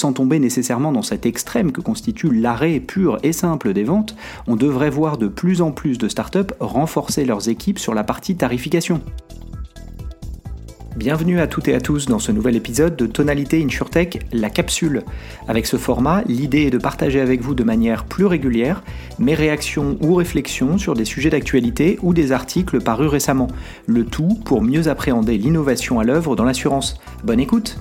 sans tomber nécessairement dans cet extrême que constitue l'arrêt pur et simple des ventes, on devrait voir de plus en plus de startups renforcer leurs équipes sur la partie tarification. Bienvenue à toutes et à tous dans ce nouvel épisode de Tonalité InsurTech, la capsule. Avec ce format, l'idée est de partager avec vous de manière plus régulière mes réactions ou réflexions sur des sujets d'actualité ou des articles parus récemment. Le tout pour mieux appréhender l'innovation à l'œuvre dans l'assurance. Bonne écoute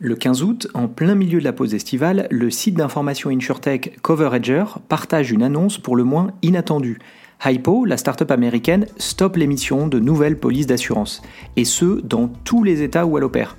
Le 15 août, en plein milieu de la pause estivale, le site d'information InsurTech CoverEdger partage une annonce pour le moins inattendue. Hypo, la start-up américaine, stoppe l'émission de nouvelles polices d'assurance, et ce, dans tous les États où elle opère.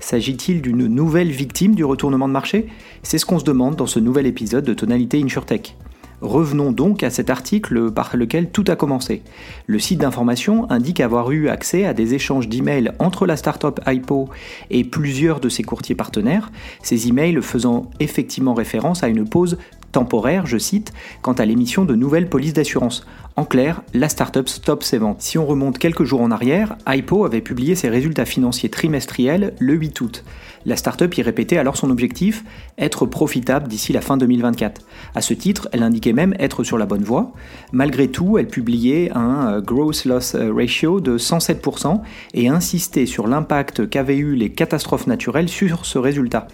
S'agit-il d'une nouvelle victime du retournement de marché? C'est ce qu'on se demande dans ce nouvel épisode de Tonalité InsurTech. Revenons donc à cet article par lequel tout a commencé. Le site d'information indique avoir eu accès à des échanges d'emails entre la startup Hypo et plusieurs de ses courtiers partenaires, ces emails faisant effectivement référence à une pause temporaire, je cite, quant à l'émission de nouvelles polices d'assurance. En clair, la startup stoppe ses ventes. Si on remonte quelques jours en arrière, Hypo avait publié ses résultats financiers trimestriels le 8 août. La startup y répétait alors son objectif, être profitable d'ici la fin 2024. À ce titre, elle indiquait même être sur la bonne voie. Malgré tout, elle publiait un euh, gross loss euh, ratio de 107% et insistait sur l'impact qu'avaient eu les catastrophes naturelles sur ce résultat.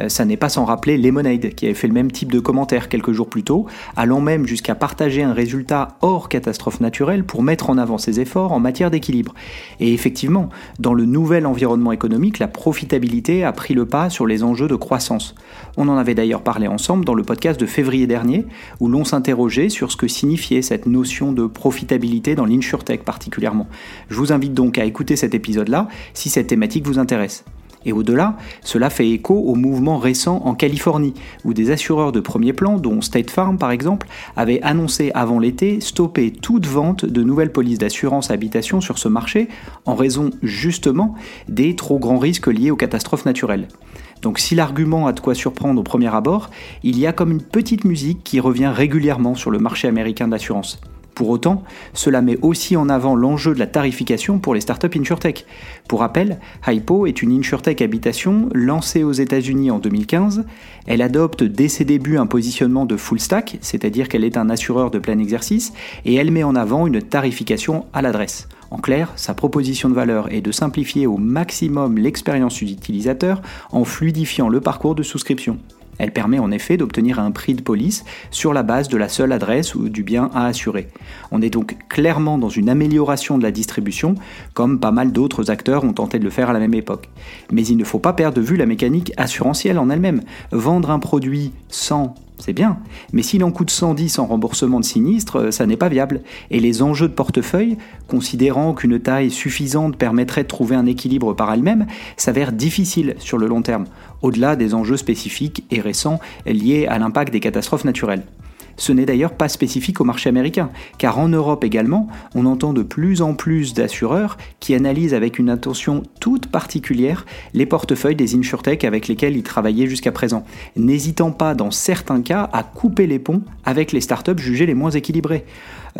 Euh, ça n'est pas sans rappeler Lemonade, qui avait fait le même type de commentaire quelques jours plus tôt, allant même jusqu'à partager un résultat hors catastrophe naturelle pour mettre en avant ses efforts en matière d'équilibre. Et effectivement, dans le nouvel environnement économique, la profitabilité a pris le pas sur les enjeux de croissance. On en avait d'ailleurs parlé ensemble dans le podcast de février dernier, où l'on s'interrogeait sur ce que signifiait cette notion de profitabilité dans l'insurtech particulièrement. Je vous invite donc à écouter cet épisode-là si cette thématique vous intéresse. Et au-delà, cela fait écho au mouvement récent en Californie, où des assureurs de premier plan, dont State Farm par exemple, avaient annoncé avant l'été stopper toute vente de nouvelles polices d'assurance habitation sur ce marché en raison justement des trop grands risques liés aux catastrophes naturelles. Donc si l'argument a de quoi surprendre au premier abord, il y a comme une petite musique qui revient régulièrement sur le marché américain d'assurance. Pour autant, cela met aussi en avant l'enjeu de la tarification pour les startups InsurTech. Pour rappel, Hypo est une InsurTech habitation lancée aux États-Unis en 2015. Elle adopte dès ses débuts un positionnement de full stack, c'est-à-dire qu'elle est un assureur de plein exercice, et elle met en avant une tarification à l'adresse. En clair, sa proposition de valeur est de simplifier au maximum l'expérience utilisateur en fluidifiant le parcours de souscription. Elle permet en effet d'obtenir un prix de police sur la base de la seule adresse ou du bien à assurer. On est donc clairement dans une amélioration de la distribution, comme pas mal d'autres acteurs ont tenté de le faire à la même époque. Mais il ne faut pas perdre de vue la mécanique assurantielle en elle-même. Vendre un produit sans c'est bien, mais s'il en coûte 110 en remboursement de sinistre, euh, ça n'est pas viable. Et les enjeux de portefeuille, considérant qu'une taille suffisante permettrait de trouver un équilibre par elle-même, s'avèrent difficiles sur le long terme, au-delà des enjeux spécifiques et récents liés à l'impact des catastrophes naturelles. Ce n'est d'ailleurs pas spécifique au marché américain, car en Europe également, on entend de plus en plus d'assureurs qui analysent avec une attention toute particulière les portefeuilles des insurtech avec lesquels ils travaillaient jusqu'à présent, n'hésitant pas dans certains cas à couper les ponts avec les startups jugées les moins équilibrées.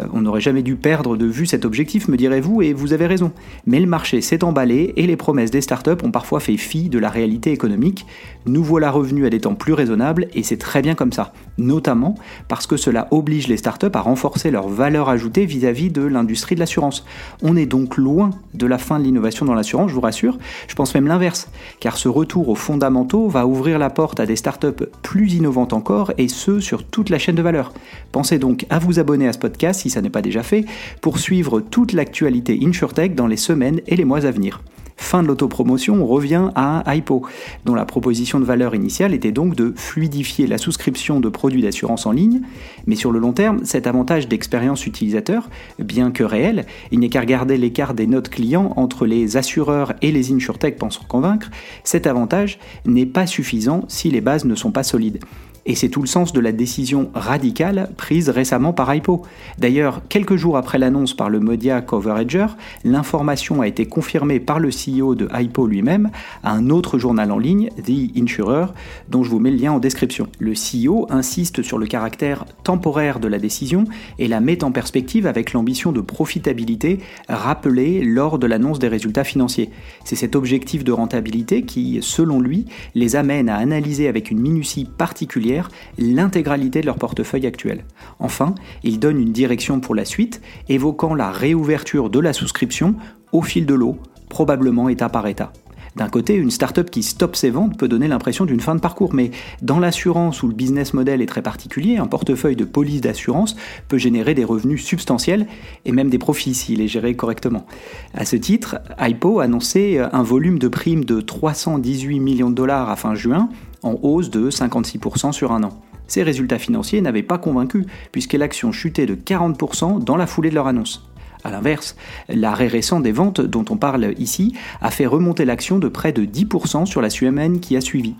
Euh, on n'aurait jamais dû perdre de vue cet objectif, me direz-vous, et vous avez raison. Mais le marché s'est emballé et les promesses des startups ont parfois fait fi de la réalité économique. Nous voilà revenus à des temps plus raisonnables et c'est très bien comme ça. Notamment parce que cela oblige les startups à renforcer leur valeur ajoutée vis-à-vis de l'industrie de l'assurance. On est donc loin de la fin de l'innovation dans l'assurance, je vous rassure. Je pense même l'inverse, car ce retour aux fondamentaux va ouvrir la porte à des startups plus innovantes encore et ce sur toute la chaîne de valeur. Pensez donc à vous abonner à ce podcast si ça n'est pas déjà fait, pour suivre toute l'actualité InsurTech dans les semaines et les mois à venir. Fin de l'autopromotion, on revient à Hypo, dont la proposition de valeur initiale était donc de fluidifier la souscription de produits d'assurance en ligne, mais sur le long terme, cet avantage d'expérience utilisateur, bien que réel, il n'est qu'à regarder l'écart des notes clients entre les assureurs et les insurtech pensent convaincre, cet avantage n'est pas suffisant si les bases ne sont pas solides. Et c'est tout le sens de la décision radicale prise récemment par Hypo. D'ailleurs, quelques jours après l'annonce par le Media Coverager, l'information a été confirmée par le CEO de Hypo lui-même à un autre journal en ligne, The Insurer, dont je vous mets le lien en description. Le CEO insiste sur le caractère temporaire de la décision et la met en perspective avec l'ambition de profitabilité rappelée lors de l'annonce des résultats financiers. C'est cet objectif de rentabilité qui, selon lui, les amène à analyser avec une minutie particulière l'intégralité de leur portefeuille actuel. Enfin, il donne une direction pour la suite, évoquant la réouverture de la souscription au fil de l'eau, probablement état par état. D'un côté, une startup qui stoppe ses ventes peut donner l'impression d'une fin de parcours, mais dans l'assurance où le business model est très particulier, un portefeuille de police d'assurance peut générer des revenus substantiels et même des profits s'il est géré correctement. À ce titre, Hypo a annoncé un volume de primes de 318 millions de dollars à fin juin, en hausse de 56% sur un an. Ces résultats financiers n'avaient pas convaincu, puisque l'action chutait de 40% dans la foulée de leur annonce. A l'inverse, l'arrêt récent des ventes dont on parle ici a fait remonter l'action de près de 10% sur la semaine qui a suivi.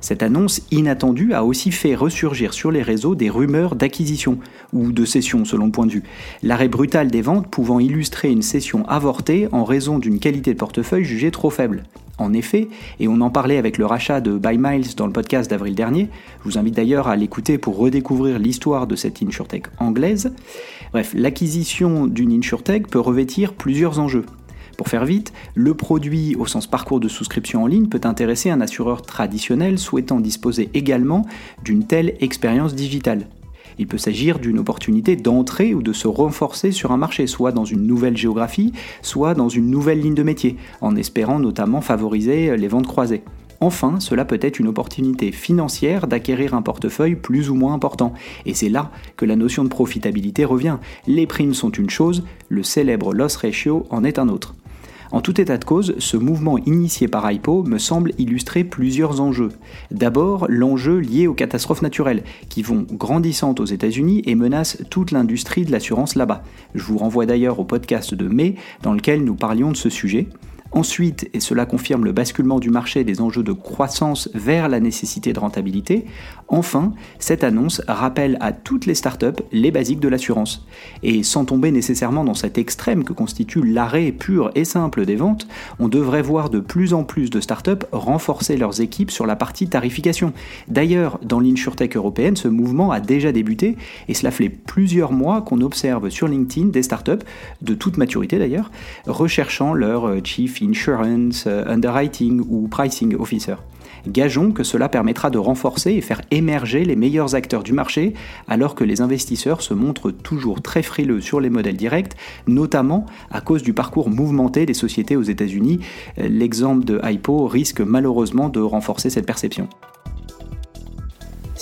Cette annonce inattendue a aussi fait ressurgir sur les réseaux des rumeurs d'acquisition, ou de cession selon le point de vue. L'arrêt brutal des ventes pouvant illustrer une cession avortée en raison d'une qualité de portefeuille jugée trop faible. En effet, et on en parlait avec le rachat de Buy Miles dans le podcast d'avril dernier, je vous invite d'ailleurs à l'écouter pour redécouvrir l'histoire de cette insurtech anglaise. Bref, l'acquisition d'une insurtech peut revêtir plusieurs enjeux. Pour faire vite, le produit au sens parcours de souscription en ligne peut intéresser un assureur traditionnel souhaitant disposer également d'une telle expérience digitale. Il peut s'agir d'une opportunité d'entrer ou de se renforcer sur un marché, soit dans une nouvelle géographie, soit dans une nouvelle ligne de métier, en espérant notamment favoriser les ventes croisées. Enfin, cela peut être une opportunité financière d'acquérir un portefeuille plus ou moins important. Et c'est là que la notion de profitabilité revient. Les primes sont une chose, le célèbre loss ratio en est un autre. En tout état de cause, ce mouvement initié par Hypo me semble illustrer plusieurs enjeux. D'abord, l'enjeu lié aux catastrophes naturelles, qui vont grandissantes aux États-Unis et menacent toute l'industrie de l'assurance là-bas. Je vous renvoie d'ailleurs au podcast de mai dans lequel nous parlions de ce sujet. Ensuite, et cela confirme le basculement du marché des enjeux de croissance vers la nécessité de rentabilité, enfin, cette annonce rappelle à toutes les startups les basiques de l'assurance. Et sans tomber nécessairement dans cet extrême que constitue l'arrêt pur et simple des ventes, on devrait voir de plus en plus de startups renforcer leurs équipes sur la partie tarification. D'ailleurs, dans l'insurtech européenne, ce mouvement a déjà débuté et cela fait plusieurs mois qu'on observe sur LinkedIn des startups, de toute maturité d'ailleurs, recherchant leur chief insurance, euh, underwriting ou pricing officer. Gageons que cela permettra de renforcer et faire émerger les meilleurs acteurs du marché alors que les investisseurs se montrent toujours très frileux sur les modèles directs, notamment à cause du parcours mouvementé des sociétés aux États-Unis. Euh, l'exemple de Hypo risque malheureusement de renforcer cette perception.